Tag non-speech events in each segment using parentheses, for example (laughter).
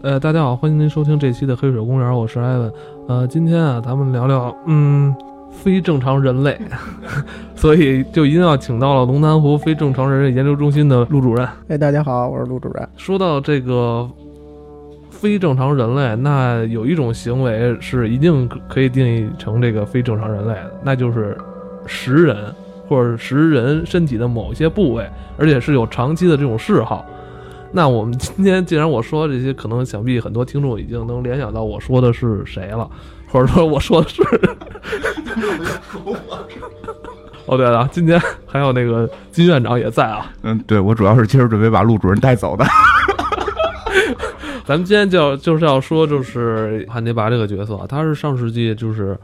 呃，大家好，欢迎您收听这期的《黑水公园》，我是艾文。呃，今天啊，咱们聊聊，嗯，非正常人类，(laughs) 所以就一定要请到了龙潭湖非正常人类研究中心的陆主任。哎，大家好，我是陆主任。说到这个非正常人类，那有一种行为是一定可以定义成这个非正常人类的，那就是食人或者食人身体的某一些部位，而且是有长期的这种嗜好。那我们今天既然我说这些，可能想必很多听众已经能联想到我说的是谁了，或者说我说的是。(laughs) 哦，对了，今天还有那个金院长也在啊。嗯，对，我主要是今儿准备把陆主任带走的。(laughs) 咱们今天就要就是要说，就是汉尼拔这个角色，他是上世纪就是。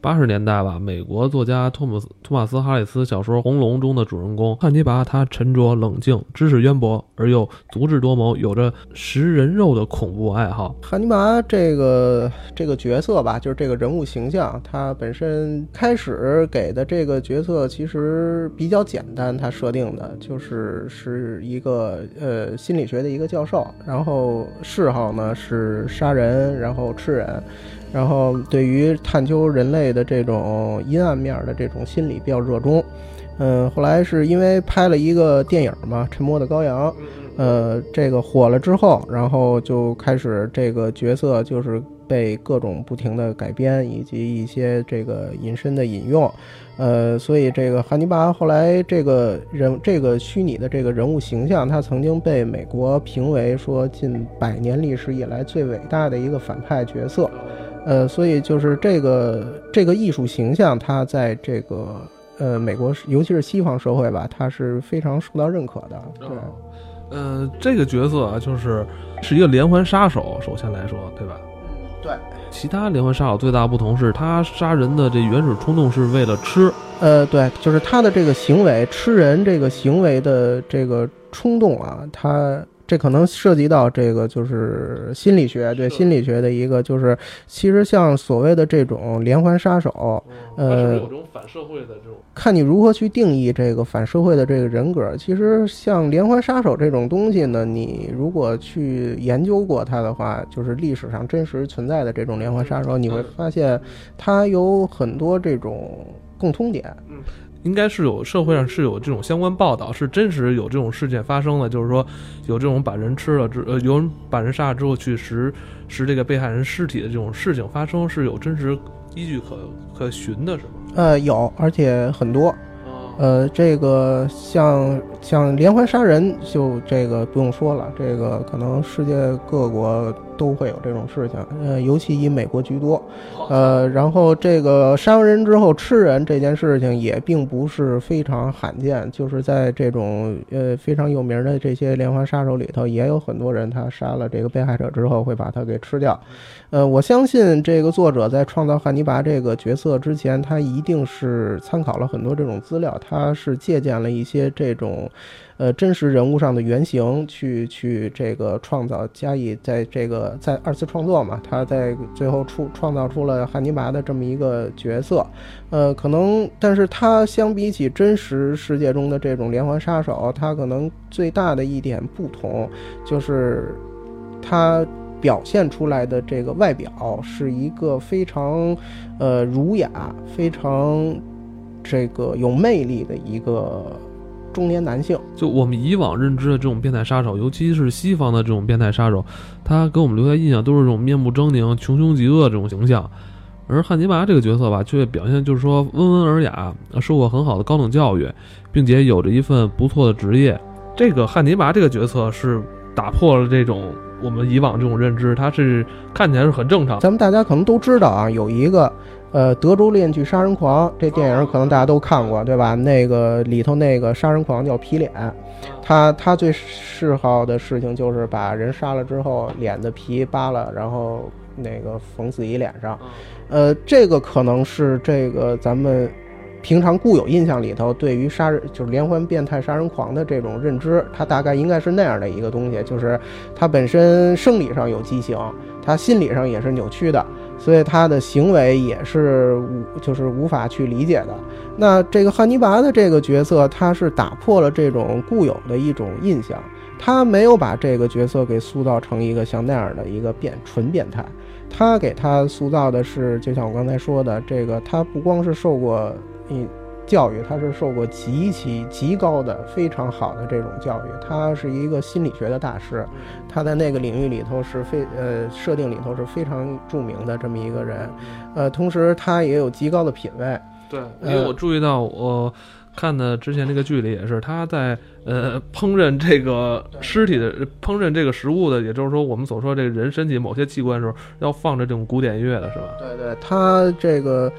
八十年代吧，美国作家托姆斯托马斯哈里斯小说《红龙》中的主人公汉尼拔，他沉着冷静，知识渊博，而又足智多谋，有着食人肉的恐怖爱好。汉尼拔这个这个角色吧，就是这个人物形象，他本身开始给的这个角色其实比较简单，他设定的就是是一个呃心理学的一个教授，然后嗜好呢是杀人，然后吃人。然后，对于探究人类的这种阴暗面的这种心理比较热衷，嗯，后来是因为拍了一个电影嘛，《沉默的羔羊》，呃，这个火了之后，然后就开始这个角色就是被各种不停的改编，以及一些这个引申的引用，呃，所以这个汉尼拔后来这个人这个虚拟的这个人物形象，他曾经被美国评为说近百年历史以来最伟大的一个反派角色。呃，所以就是这个这个艺术形象，它在这个呃美国，尤其是西方社会吧，它是非常受到认可的。对，呃，这个角色啊，就是是一个连环杀手。首先来说，对吧？嗯对。其他连环杀手最大不同是，他杀人的这原始冲动是为了吃。呃，对，就是他的这个行为，吃人这个行为的这个冲动啊，他。这可能涉及到这个，就是心理学对心理学的一个，就是其实像所谓的这种连环杀手，呃，有种反社会的这种，看你如何去定义这个反社会的这个人格。其实像连环杀手这种东西呢，你如果去研究过它的话，就是历史上真实存在的这种连环杀手，你会发现它有很多这种共通点。嗯。应该是有社会上是有这种相关报道，是真实有这种事件发生的，就是说有这种把人吃了之，呃，有人把人杀了之后去食食这个被害人尸体的这种事情发生，是有真实依据可可循的，是吗？呃，有，而且很多。呃，这个像像连环杀人，就这个不用说了，这个可能世界各国都会有这种事情，呃，尤其以美国居多。呃，然后这个杀完人之后吃人这件事情也并不是非常罕见，就是在这种呃非常有名的这些连环杀手里头，也有很多人他杀了这个被害者之后会把他给吃掉。呃，我相信这个作者在创造汉尼拔这个角色之前，他一定是参考了很多这种资料，他是借鉴了一些这种，呃，真实人物上的原型去去这个创造，加以在这个在二次创作嘛，他在最后出创造出了汉尼拔的这么一个角色，呃，可能，但是他相比起真实世界中的这种连环杀手，他可能最大的一点不同就是他。表现出来的这个外表是一个非常，呃，儒雅、非常这个有魅力的一个中年男性。就我们以往认知的这种变态杀手，尤其是西方的这种变态杀手，他给我们留下印象都是这种面目狰狞、穷凶极恶这种形象。而汉尼拔这个角色吧，却表现就是说温文尔雅，受过很好的高等教育，并且有着一份不错的职业。这个汉尼拔这个角色是打破了这种。我们以往这种认知，它是看起来是很正常。咱们大家可能都知道啊，有一个呃德州恋剧杀人狂，这电影可能大家都看过，对吧？那个里头那个杀人狂叫皮脸，他他最嗜好的事情就是把人杀了之后，脸的皮扒了，然后那个缝自己脸上。呃，这个可能是这个咱们。平常固有印象里头，对于杀人就是连环变态杀人狂的这种认知，他大概应该是那样的一个东西，就是他本身生理上有畸形，他心理上也是扭曲的，所以他的行为也是无就是无法去理解的。那这个汉尼拔的这个角色，他是打破了这种固有的一种印象。他没有把这个角色给塑造成一个像那样的一个变纯变态，他给他塑造的是，就像我刚才说的，这个他不光是受过 (laughs) 一教育，他是受过极其极高的、非常好的这种教育，他是一个心理学的大师，他在那个领域里头是非呃设定里头是非常著名的这么一个人，呃，同时他也有极高的品位。对，因为我注意到我。看的之前那个剧里也是，他在呃烹饪这个尸体的烹饪这个食物的，也就是说我们所说这个人身体某些器官的时候，要放着这种古典音乐的是吧？对对，他这个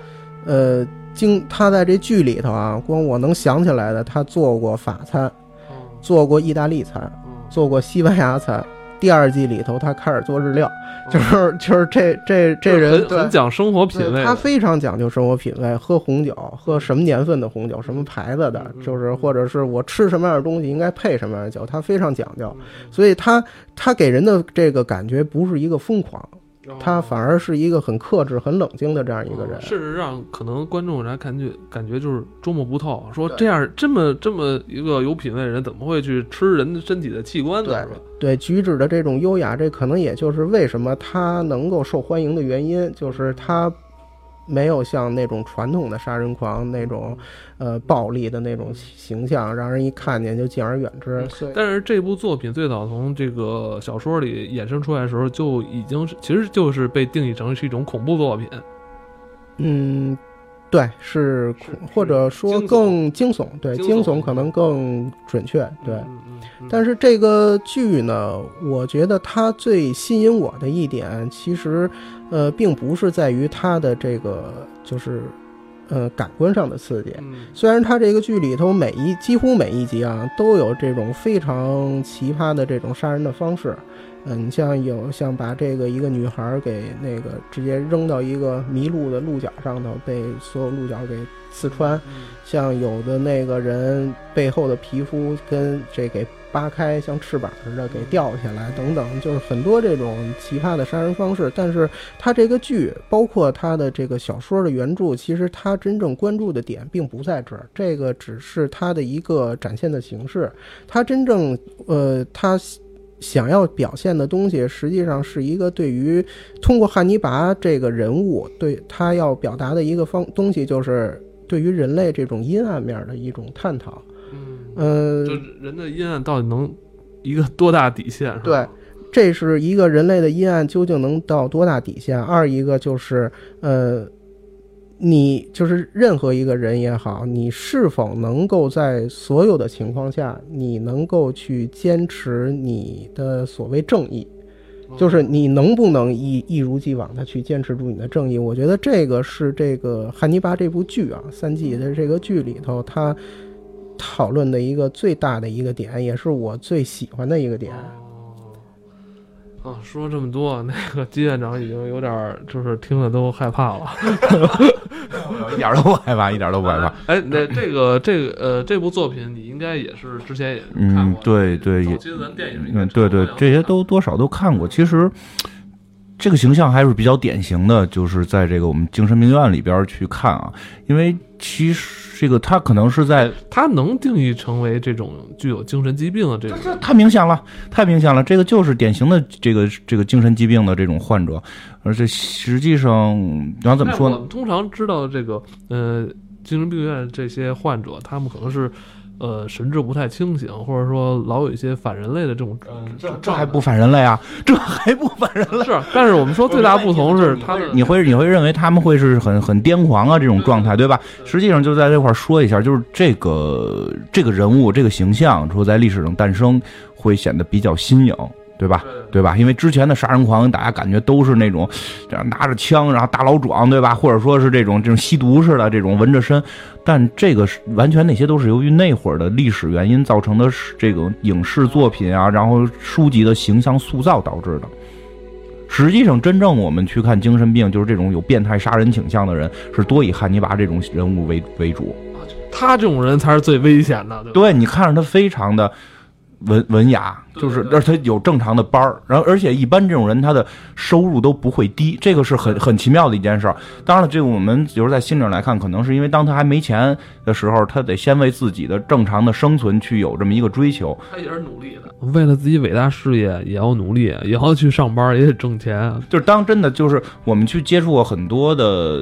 呃，经他在这剧里头啊，光我能想起来的，他做过法餐，做过意大利餐，做过西班牙餐。第二季里头，他开始做日料，就是就是这这这人很讲生活品味，他非常讲究生活品味，喝红酒，喝什么年份的红酒，什么牌子的，就是或者是我吃什么样的东西应该配什么样的酒，他非常讲究，所以他他给人的这个感觉不是一个疯狂。他反而是一个很克制、很冷静的这样一个人，甚至让可能观众来看剧，感觉就是捉摸不透。说这样这么这么一个有品位的人，怎么会去吃人的身体的器官呢？对，举止的这种优雅，这可能也就是为什么他能够受欢迎的原因，就是他。没有像那种传统的杀人狂那种，呃，暴力的那种形象，让人一看见就敬而远之。但是这部作品最早从这个小说里衍生出来的时候，就已经是其实就是被定义成是一种恐怖作品。嗯，对，是或者说更惊悚，对，惊悚可能更准确，对。但是这个剧呢，我觉得它最吸引我的一点，其实。呃，并不是在于它的这个，就是，呃，感官上的刺激。虽然它这个剧里头每一几乎每一集啊，都有这种非常奇葩的这种杀人的方式。嗯，你像有像把这个一个女孩给那个直接扔到一个迷路的鹿角上头，被所有鹿角给刺穿。像有的那个人背后的皮肤跟这给。扒开像翅膀似的给掉下来，等等，就是很多这种奇葩的杀人方式。但是他这个剧，包括他的这个小说的原著，其实他真正关注的点并不在这儿，这个只是他的一个展现的形式。他真正呃，他想要表现的东西，实际上是一个对于通过汉尼拔这个人物，对他要表达的一个方东西，就是对于人类这种阴暗面的一种探讨。嗯，就人的阴暗到底能一个多大底线？对，这是一个人类的阴暗究竟能到多大底线？二一个就是，呃，你就是任何一个人也好，你是否能够在所有的情况下，你能够去坚持你的所谓正义？就是你能不能一一如既往的去坚持住你的正义？我觉得这个是这个《汉尼拔》这部剧啊，三季的这个剧里头，他。讨论的一个最大的一个点，也是我最喜欢的一个点。啊，说这么多，那个金院长已经有点就是听了都害怕了，(laughs) (laughs) 一点都不害怕，一点都不害怕。(laughs) 哎，那这个这个呃，这部作品你应该也是之前也看过，对对，也新闻电影，嗯，对对，这些都多少都看过。其实。这个形象还是比较典型的，就是在这个我们精神病院里边去看啊，因为其实这个他可能是在他能定义成为这种具有精神疾病的这个，这太明显了，太明显了，这个就是典型的这个这个精神疾病的这种患者，而且实际上你要怎么说呢？通常知道这个呃精神病院这些患者，他们可能是。呃，神志不太清醒，或者说老有一些反人类的这种，这这还不反人类啊？(laughs) 这还不反人类？是，但是我们说最大不同是，他你会你会认为他们会是很很癫狂啊这种状态，对吧？实际上就在这块说一下，就是这个这个人物这个形象说在历史上诞生，会显得比较新颖。对吧？对吧？因为之前的杀人狂，大家感觉都是那种，这样拿着枪，然后大老壮，对吧？或者说是这种这种吸毒似的，这种纹着身。但这个是完全那些都是由于那会儿的历史原因造成的，这个影视作品啊，然后书籍的形象塑造导致的。实际上，真正我们去看精神病，就是这种有变态杀人倾向的人，是多以汉尼拔这种人物为为主。他这种人才是最危险的。对，你看着他非常的。文文雅，就是而且有正常的班儿，然后而且一般这种人他的收入都不会低，这个是很很奇妙的一件事儿。当然了，这个我们比如在心理上来看，可能是因为当他还没钱的时候，他得先为自己的正常的生存去有这么一个追求。他也是努力的，为了自己伟大事业也要努力，(laughs) 也要去上班，也得挣钱。就是当真的就是我们去接触过很多的。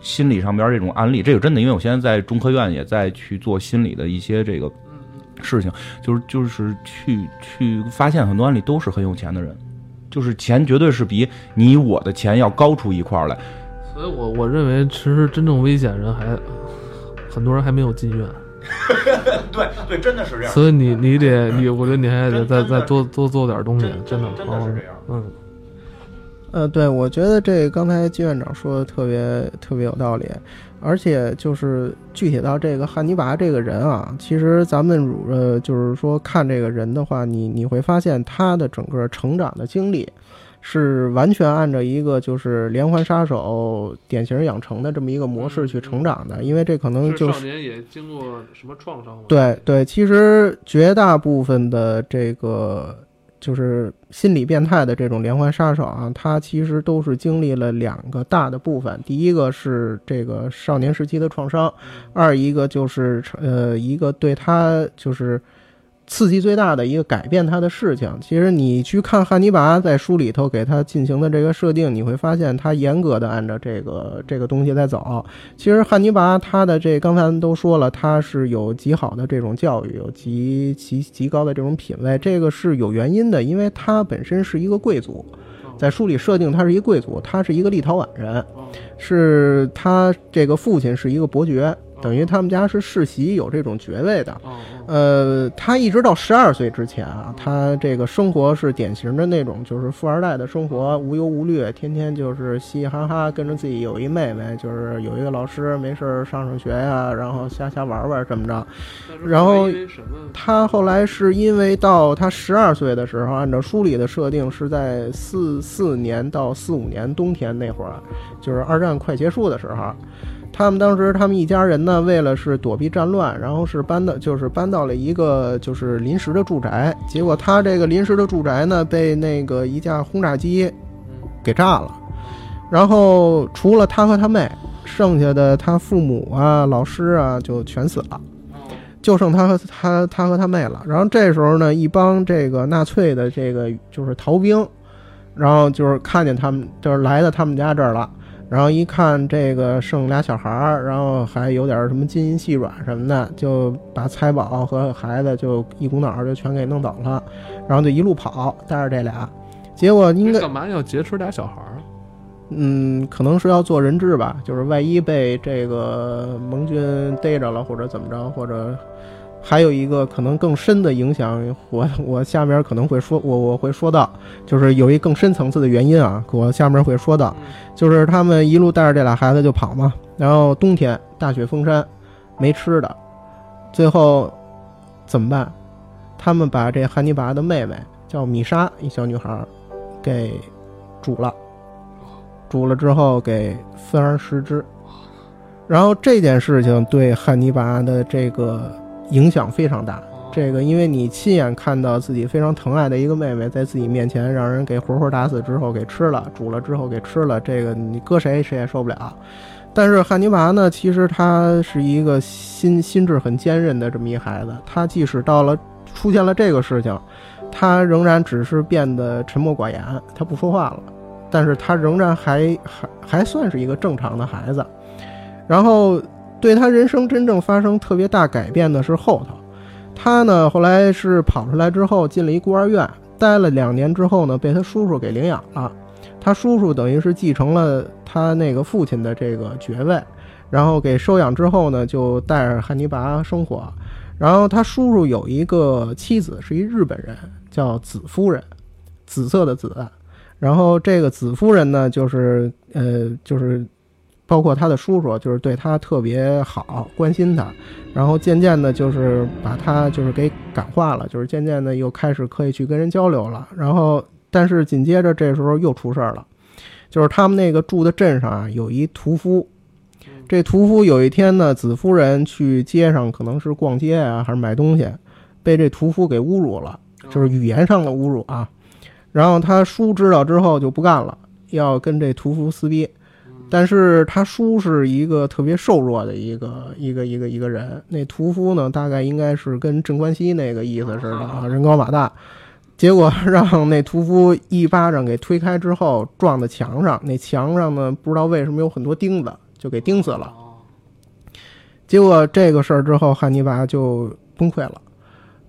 心理上边这种案例，这个真的，因为我现在在中科院也在去做心理的一些这个事情，就是就是去去发现很多案例都是很有钱的人，就是钱绝对是比你我的钱要高出一块来。所以我我认为，其实真正危险人还很多人还没有进院。(laughs) 对对，真的是这样。所以你你得你，我觉得你还得再再多多做点东西，真的真的是这样。嗯。呃，对，我觉得这刚才季院长说的特别特别有道理，而且就是具体到这个汉尼拔这个人啊，其实咱们呃就是说看这个人的话，你你会发现他的整个成长的经历，是完全按照一个就是连环杀手典型养成的这么一个模式去成长的，因为这可能就是少年也经过什么创伤对对，其实绝大部分的这个。就是心理变态的这种连环杀手啊，他其实都是经历了两个大的部分。第一个是这个少年时期的创伤，二一个就是呃一个对他就是。刺激最大的一个改变他的事情，其实你去看汉尼拔在书里头给他进行的这个设定，你会发现他严格的按照这个这个东西在走。其实汉尼拔他的这刚才都说了，他是有极好的这种教育，有极极极高的这种品位，这个是有原因的，因为他本身是一个贵族，在书里设定他是一个贵族，他是一个立陶宛人，是他这个父亲是一个伯爵。等于他们家是世袭有这种爵位的，呃，他一直到十二岁之前啊，他这个生活是典型的那种，就是富二代的生活，无忧无虑，天天就是嘻嘻哈哈，跟着自己有一妹妹，就是有一个老师，没事上上学呀，然后瞎瞎玩玩这么着。然后他后来是因为到他十二岁的时候，按照书里的设定是在四四年到四五年冬天那会儿，就是二战快结束的时候。他们当时，他们一家人呢，为了是躲避战乱，然后是搬的，就是搬到了一个就是临时的住宅。结果他这个临时的住宅呢，被那个一架轰炸机给炸了。然后除了他和他妹，剩下的他父母啊、老师啊就全死了，就剩他和他他和他妹了。然后这时候呢，一帮这个纳粹的这个就是逃兵，然后就是看见他们，就是来到他们家这儿了。然后一看这个剩俩小孩儿，然后还有点什么金银细软什么的，就把财宝和孩子就一股脑儿就全给弄走了，然后就一路跑，带着这俩，结果应该干嘛要劫持俩小孩儿？嗯，可能是要做人质吧，就是万一被这个盟军逮着了或者怎么着，或者。还有一个可能更深的影响，我我下面可能会说，我我会说到，就是有一更深层次的原因啊，我下面会说到，就是他们一路带着这俩孩子就跑嘛，然后冬天大雪封山，没吃的，最后怎么办？他们把这汉尼拔的妹妹叫米莎，一小女孩，给煮了，煮了之后给分而食之，然后这件事情对汉尼拔的这个。影响非常大，这个因为你亲眼看到自己非常疼爱的一个妹妹在自己面前让人给活活打死之后给吃了，煮了之后给吃了，这个你搁谁谁也受不了。但是汉尼拔呢，其实他是一个心心智很坚韧的这么一孩子，他即使到了出现了这个事情，他仍然只是变得沉默寡言，他不说话了，但是他仍然还还还算是一个正常的孩子，然后。对他人生真正发生特别大改变的是后头，他呢后来是跑出来之后进了一孤儿院，待了两年之后呢被他叔叔给领养了，他叔叔等于是继承了他那个父亲的这个爵位，然后给收养之后呢就带着汉尼拔生活，然后他叔叔有一个妻子是一日本人叫紫夫人，紫色的紫，然后这个紫夫人呢就是呃就是。包括他的叔叔，就是对他特别好，关心他，然后渐渐的，就是把他就是给感化了，就是渐渐的又开始可以去跟人交流了。然后，但是紧接着这时候又出事儿了，就是他们那个住的镇上啊，有一屠夫，这屠夫有一天呢，子夫人去街上可能是逛街啊，还是买东西，被这屠夫给侮辱了，就是语言上的侮辱啊。然后他叔知道之后就不干了，要跟这屠夫撕逼。但是他叔是一个特别瘦弱的一个一个一个一个人，那屠夫呢，大概应该是跟镇关西那个意思似的啊，人高马大。结果让那屠夫一巴掌给推开之后，撞在墙上，那墙上呢不知道为什么有很多钉子，就给钉死了。结果这个事儿之后，汉尼拔就崩溃了，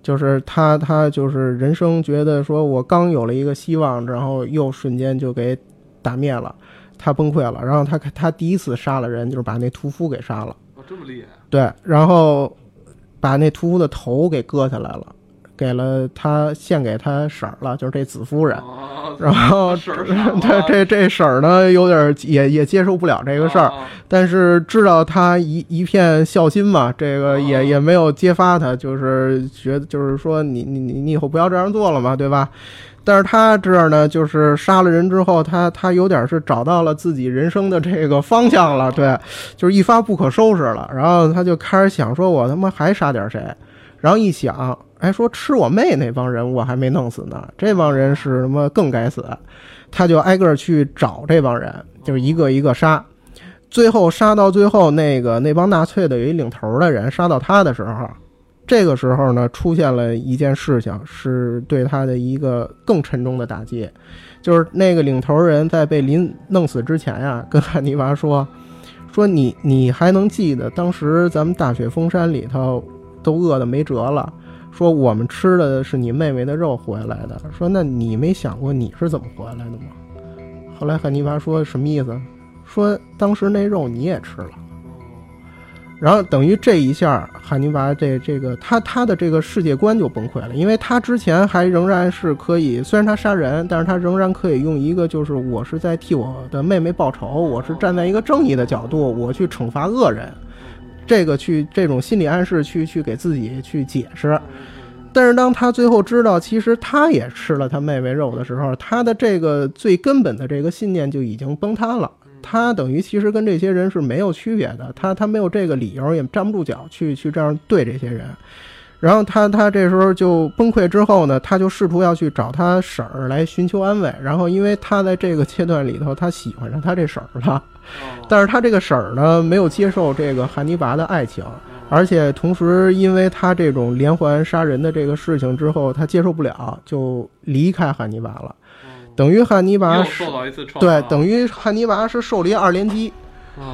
就是他他就是人生觉得说我刚有了一个希望，然后又瞬间就给打灭了。他崩溃了，然后他他第一次杀了人，就是把那屠夫给杀了。哦，这么厉害。对，然后把那屠夫的头给割下来了，给了他献给他婶儿了，就是这子夫人。然后 (laughs) 这这这婶儿呢，有点也也接受不了这个事儿，但是知道他一一片孝心嘛，这个也也没有揭发他，就是觉得就是说你你你你以后不要这样做了嘛，对吧？但是他这儿呢，就是杀了人之后，他他有点是找到了自己人生的这个方向了，对，就是一发不可收拾了。然后他就开始想说，我他妈还杀点谁？然后一想，哎，说吃我妹那帮人我还没弄死呢，这帮人是什么更该死？他就挨个去找这帮人，就是一个一个杀。最后杀到最后，那个那帮纳粹的有一领头的人杀到他的时候。这个时候呢，出现了一件事情，是对他的一个更沉重的打击，就是那个领头人在被临弄死之前呀，跟汉尼拔说：“说你你还能记得当时咱们大雪封山里头都饿得没辙了，说我们吃的是你妹妹的肉活下来的，说那你没想过你是怎么活下来的吗？”后来汉尼拔说什么意思？说当时那肉你也吃了。然后等于这一下，汉尼拔这这个他他的这个世界观就崩溃了，因为他之前还仍然是可以，虽然他杀人，但是他仍然可以用一个就是我是在替我的妹妹报仇，我是站在一个正义的角度，我去惩罚恶人，这个去这种心理暗示去去给自己去解释。但是当他最后知道其实他也吃了他妹妹肉的时候，他的这个最根本的这个信念就已经崩塌了。他等于其实跟这些人是没有区别的，他他没有这个理由，也站不住脚去去这样对这些人。然后他他这时候就崩溃之后呢，他就试图要去找他婶儿来寻求安慰。然后因为他在这个阶段里头，他喜欢上他这婶儿了，但是他这个婶儿呢没有接受这个汉尼拔的爱情，而且同时因为他这种连环杀人的这个事情之后，他接受不了，就离开汉尼拔了。等于汉尼拔对，等于汉尼拔是受了一二连击，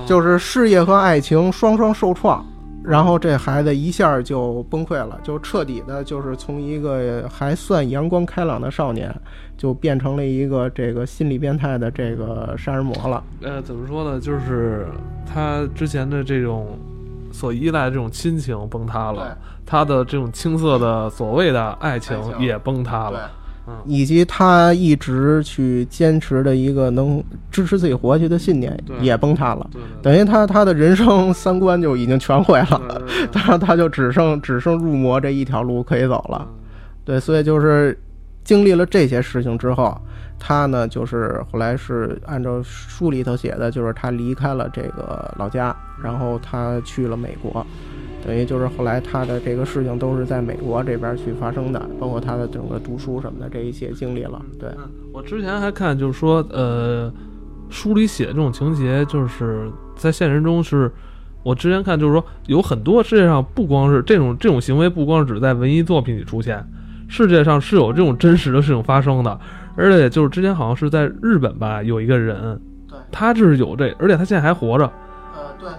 就是事业和爱情双双受创，然后这孩子一下就崩溃了，就彻底的，就是从一个还算阳光开朗的少年，就变成了一个这个心理变态的这个杀人魔了。呃，怎么说呢？就是他之前的这种所依赖的这种亲情崩塌了，他的这种青涩的所谓的爱情也崩塌了。以及他一直去坚持的一个能支持自己活下去的信念也崩塌了，等于他他的人生三观就已经全毁了，他 (laughs) 他就只剩只剩入魔这一条路可以走了，对，所以就是经历了这些事情之后，他呢就是后来是按照书里头写的，就是他离开了这个老家，然后他去了美国。等于就是后来他的这个事情都是在美国这边去发生的，包括他的整个读书什么的这一些经历了。对我之前还看，就是说，呃，书里写的这种情节，就是在现实中是，我之前看就是说，有很多世界上不光是这种这种行为，不光只在文艺作品里出现，世界上是有这种真实的事情发生的，而且就是之前好像是在日本吧，有一个人，他就是有这，而且他现在还活着。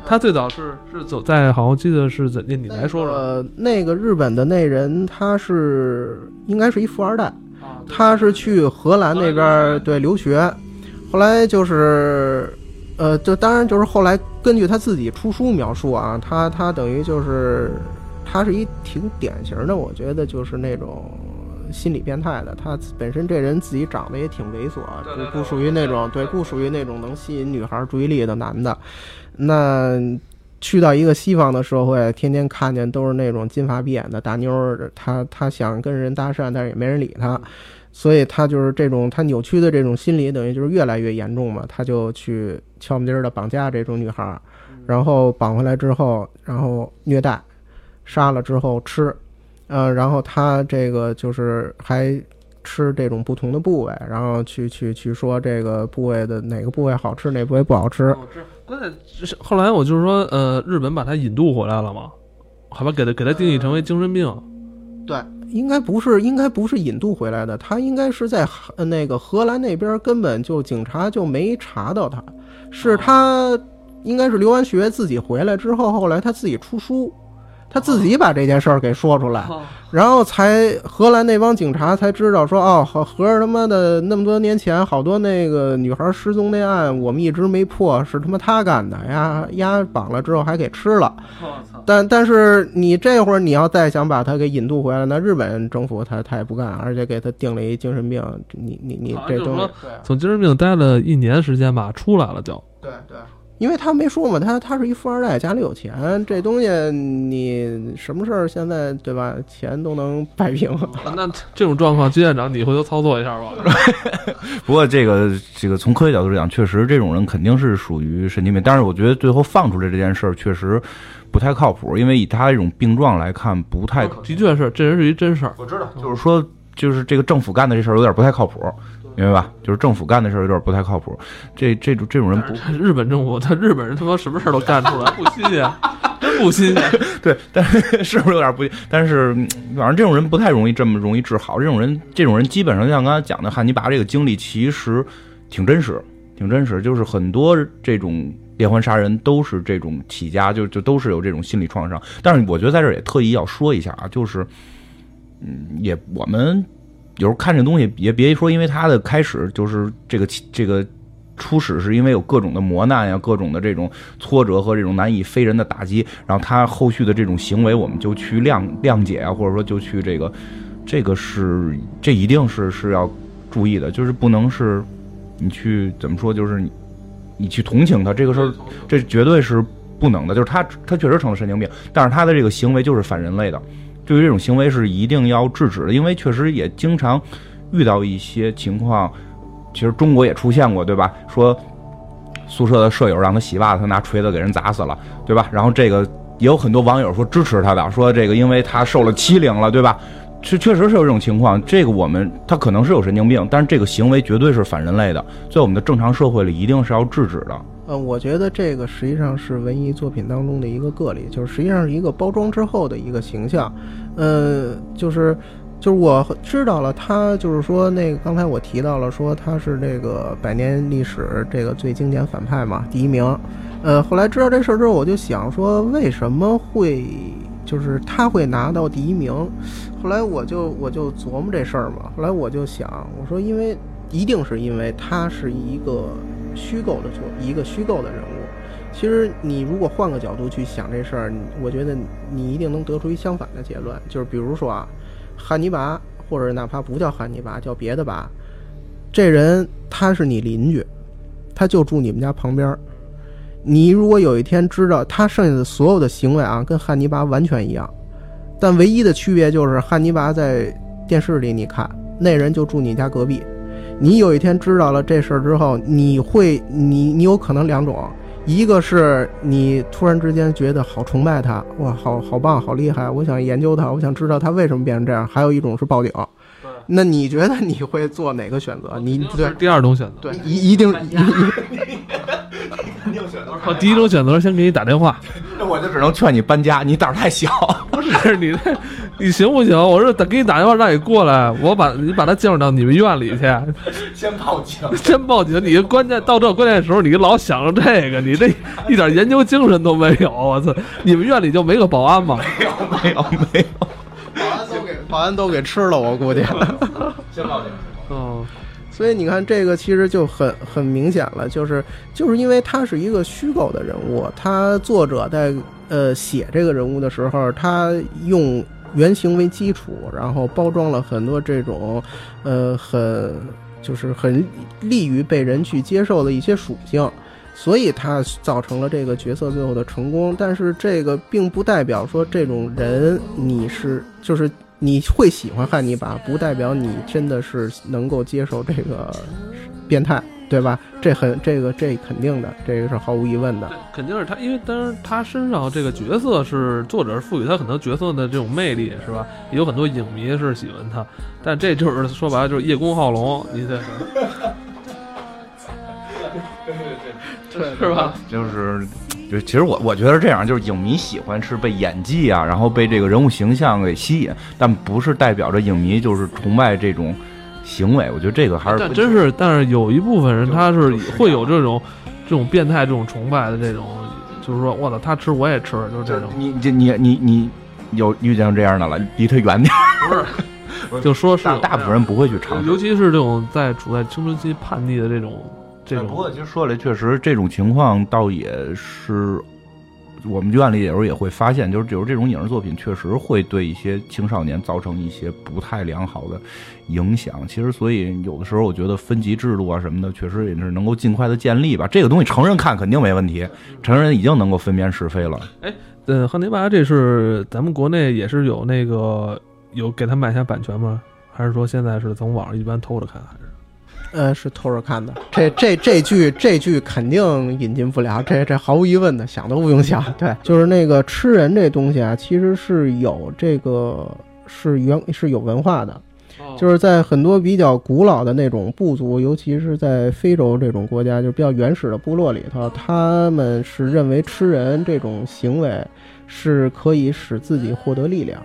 他最早是是走在，好像记得是怎的，你来说说。呃，那个日本的那人，他是应该是一富二代，他是去荷兰那边对留学，后来就是，呃，就当然就是后来根据他自己出书描述啊，他他等于就是，他是一挺典型的，我觉得就是那种心理变态的，他本身这人自己长得也挺猥琐，不不属于那种对，不属于那种能吸引女孩注意力的男的。那去到一个西方的社会，天天看见都是那种金发碧眼的大妞儿，他他想跟人搭讪，但是也没人理他，所以他就是这种他扭曲的这种心理，等于就是越来越严重嘛。他就去敲门钉儿的绑架这种女孩，然后绑回来之后，然后虐待，杀了之后吃，呃，然后他这个就是还吃这种不同的部位，然后去去去说这个部位的哪个部位好吃，哪部位不好吃。关键是后来我就是说，呃，日本把他引渡回来了嘛，好吧，给他给他定义成为精神病。对，应该不是，应该不是引渡回来的，他应该是在呃那个荷兰那边根本就警察就没查到他，是他应该是留完学自己回来之后，后来他自己出书，他自己把这件事儿给说出来，然后才荷兰那帮警察才知道说哦，合合着他妈的那么多年前好多那个女孩失踪那案，我们一直没破，是他妈他干的呀，丫绑了之后还给吃了。我操！但但是你这会儿你要再想把他给引渡回来，那日本政府他他也不干，而且给他定了一精神病，你你你这东西好像就是说，从精神病待了一年时间吧，出来了就。对对，因为他没说嘛，他他是一富二代，家里有钱，这东西你什么事儿现在对吧，钱都能摆平。那这种状况，金院长你回头操作一下吧。(laughs) 不过这个这个从科学角度来讲，确实这种人肯定是属于神经病。但是我觉得最后放出来这件事儿确实不太靠谱，因为以他这种病状来看，不太可。的确是，这人是一真事儿。我知道，就是说，就是这个政府干的这事儿有点不太靠谱，明白吧？就是政府干的事儿有点不太靠谱。这这种这种人不日本政府，他日本人他妈什么事儿都干出来，不新鲜，真不新鲜。(laughs) 对，但是是不是有点不？但是嗯反正这种人不太容易这么容易治好。这种人，这种人基本上像刚才讲的汉尼拔这个经历，其实挺真实，挺真实。就是很多这种连环杀人都是这种起家，就就都是有这种心理创伤。但是我觉得在这儿也特意要说一下啊，就是嗯，也我们有时候看这东西也别说，因为他的开始就是这个这个。初始是因为有各种的磨难呀，各种的这种挫折和这种难以非人的打击，然后他后续的这种行为，我们就去谅谅解啊，或者说就去这个，这个是这一定是是要注意的，就是不能是你去怎么说，就是你你去同情他这个事儿，这绝对是不能的。就是他他确实成了神经病，但是他的这个行为就是反人类的，对于这种行为是一定要制止的，因为确实也经常遇到一些情况。其实中国也出现过，对吧？说宿舍的舍友让他洗袜子，他拿锤子给人砸死了，对吧？然后这个也有很多网友说支持他的，说这个因为他受了欺凌了，对吧？确确实是有这种情况。这个我们他可能是有神经病，但是这个行为绝对是反人类的，在我们的正常社会里一定是要制止的。呃，我觉得这个实际上是文艺作品当中的一个个例，就是实际上是一个包装之后的一个形象。呃，就是。就是我知道了，他就是说那个刚才我提到了，说他是这个百年历史这个最经典反派嘛，第一名。呃，后来知道这事儿之后，我就想说，为什么会就是他会拿到第一名？后来我就我就琢磨这事儿嘛。后来我就想，我说因为一定是因为他是一个虚构的作，一个虚构的人物。其实你如果换个角度去想这事儿，我觉得你一定能得出一相反的结论，就是比如说啊。汉尼拔，或者哪怕不叫汉尼拔，叫别的吧，这人他是你邻居，他就住你们家旁边。你如果有一天知道他剩下的所有的行为啊，跟汉尼拔完全一样，但唯一的区别就是汉尼拔在电视里你看那人就住你家隔壁。你有一天知道了这事儿之后，你会你你有可能两种。一个是你突然之间觉得好崇拜他，哇，好好棒，好厉害，我想研究他，我想知道他为什么变成这样。还有一种是报警，那你觉得你会做哪个选择？你对第二种选择，对一一定一定选择靠第一种选择先给你打电话，(laughs) 那我就只能劝你搬家，你胆儿太小。不是你这你行不行？我说打给你打电话让你过来，我把你把他介绍到你们院里去，(laughs) 先报警，先报警。你关键到这关键时候，你老想着这个，你这一点研究精神都没有。我操，你们院里就没个保安吗？没有没有没有，保安都给保安都给吃了，我估计。先报警。嗯，所以你看，这个其实就很很明显了，就是就是因为他是一个虚构的人物，他作者在呃写这个人物的时候，他用原型为基础，然后包装了很多这种呃很就是很利于被人去接受的一些属性，所以他造成了这个角色最后的成功。但是这个并不代表说这种人你是就是。你会喜欢汉尼拔，不代表你真的是能够接受这个变态。对吧？这很这个这肯定的，这个是毫无疑问的。肯定是他，因为当然他身上这个角色是作者赋予他很多角色的这种魅力，是吧？也有很多影迷是喜欢他，但这就是说白了就是叶公好龙，你这。(laughs) 对，是吧？就是，就其实我我觉得这样，就是影迷喜欢是被演技啊，然后被这个人物形象给吸引，但不是代表着影迷就是崇拜这种行为。我觉得这个还是，但真是，但是有一部分人他是会有这种这种变态、这种崇拜的这种，就是说，我操，他吃我也吃，就是这种。你你你你你有遇见这样的了，离他远点。不是，(laughs) 就说是大部分人不会去尝试，尤其是这种在处在青春期叛逆的这种。不过，其实说来，确实这种情况倒也是我们院里有时候也会发现，就是比如这种影视作品确实会对一些青少年造成一些不太良好的影响。其实，所以有的时候我觉得分级制度啊什么的，确实也是能够尽快的建立吧。这个东西成人看肯定没问题，成人已经能够分辨是非了。哎，嗯，汉尼拔这是咱们国内也是有那个有给他买下版权吗？还是说现在是从网上一般偷着看？还是？呃，是偷着看的。这这这剧这剧肯定引进不了，这这毫无疑问的，想都不用想。对，就是那个吃人这东西啊，其实是有这个是原是有文化的，就是在很多比较古老的那种部族，尤其是在非洲这种国家，就比较原始的部落里头，他们是认为吃人这种行为是可以使自己获得力量，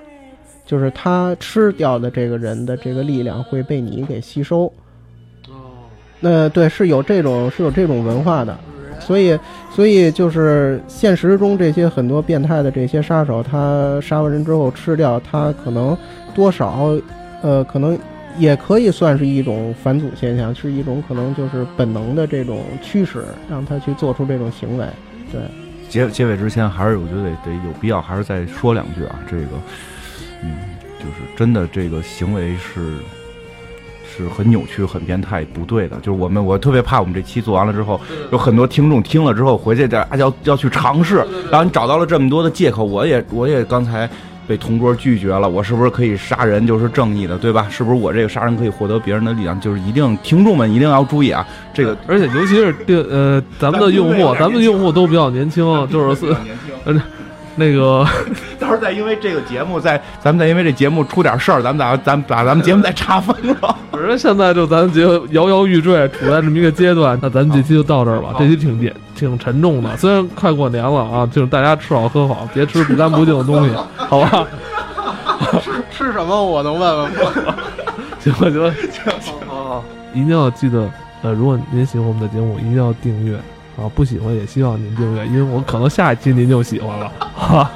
就是他吃掉的这个人的这个力量会被你给吸收。那对是有这种是有这种文化的，所以所以就是现实中这些很多变态的这些杀手，他杀完人之后吃掉他，可能多少，呃，可能也可以算是一种返祖现象，是一种可能就是本能的这种驱使，让他去做出这种行为。对，结结尾之前还是我觉得得得有必要还是再说两句啊，这个，嗯，就是真的这个行为是。是很扭曲、很变态、不对的。就是我们，我特别怕我们这期做完了之后，有很多听众听了之后回去再要要去尝试。然后你找到了这么多的借口，我也我也刚才被同桌拒绝了。我是不是可以杀人就是正义的，对吧？是不是我这个杀人可以获得别人的力量？就是一定听众们一定要注意啊！这个，而且尤其是呃，咱们的用户，咱们的用户都比较年轻，就是四，嗯。那个，(laughs) 到时候再因为这个节目，再咱们再因为这节目出点事儿，咱们咋咱把咱们节目再查封了？不是，现在就咱节目摇摇欲坠，处在这么一个阶段，那咱这期就到这儿吧。这期挺点挺沉重的，虽然快过年了啊，就是大家吃好喝好，别吃不干不净的东西，好吧？吃吃什么？我能问问吗？(laughs) 行行 (laughs) 行行，一定要记得，呃，如果您喜欢我们的节目，一定要订阅。啊，不喜欢也希望您订阅，因为我可能下一期您就喜欢了，哈。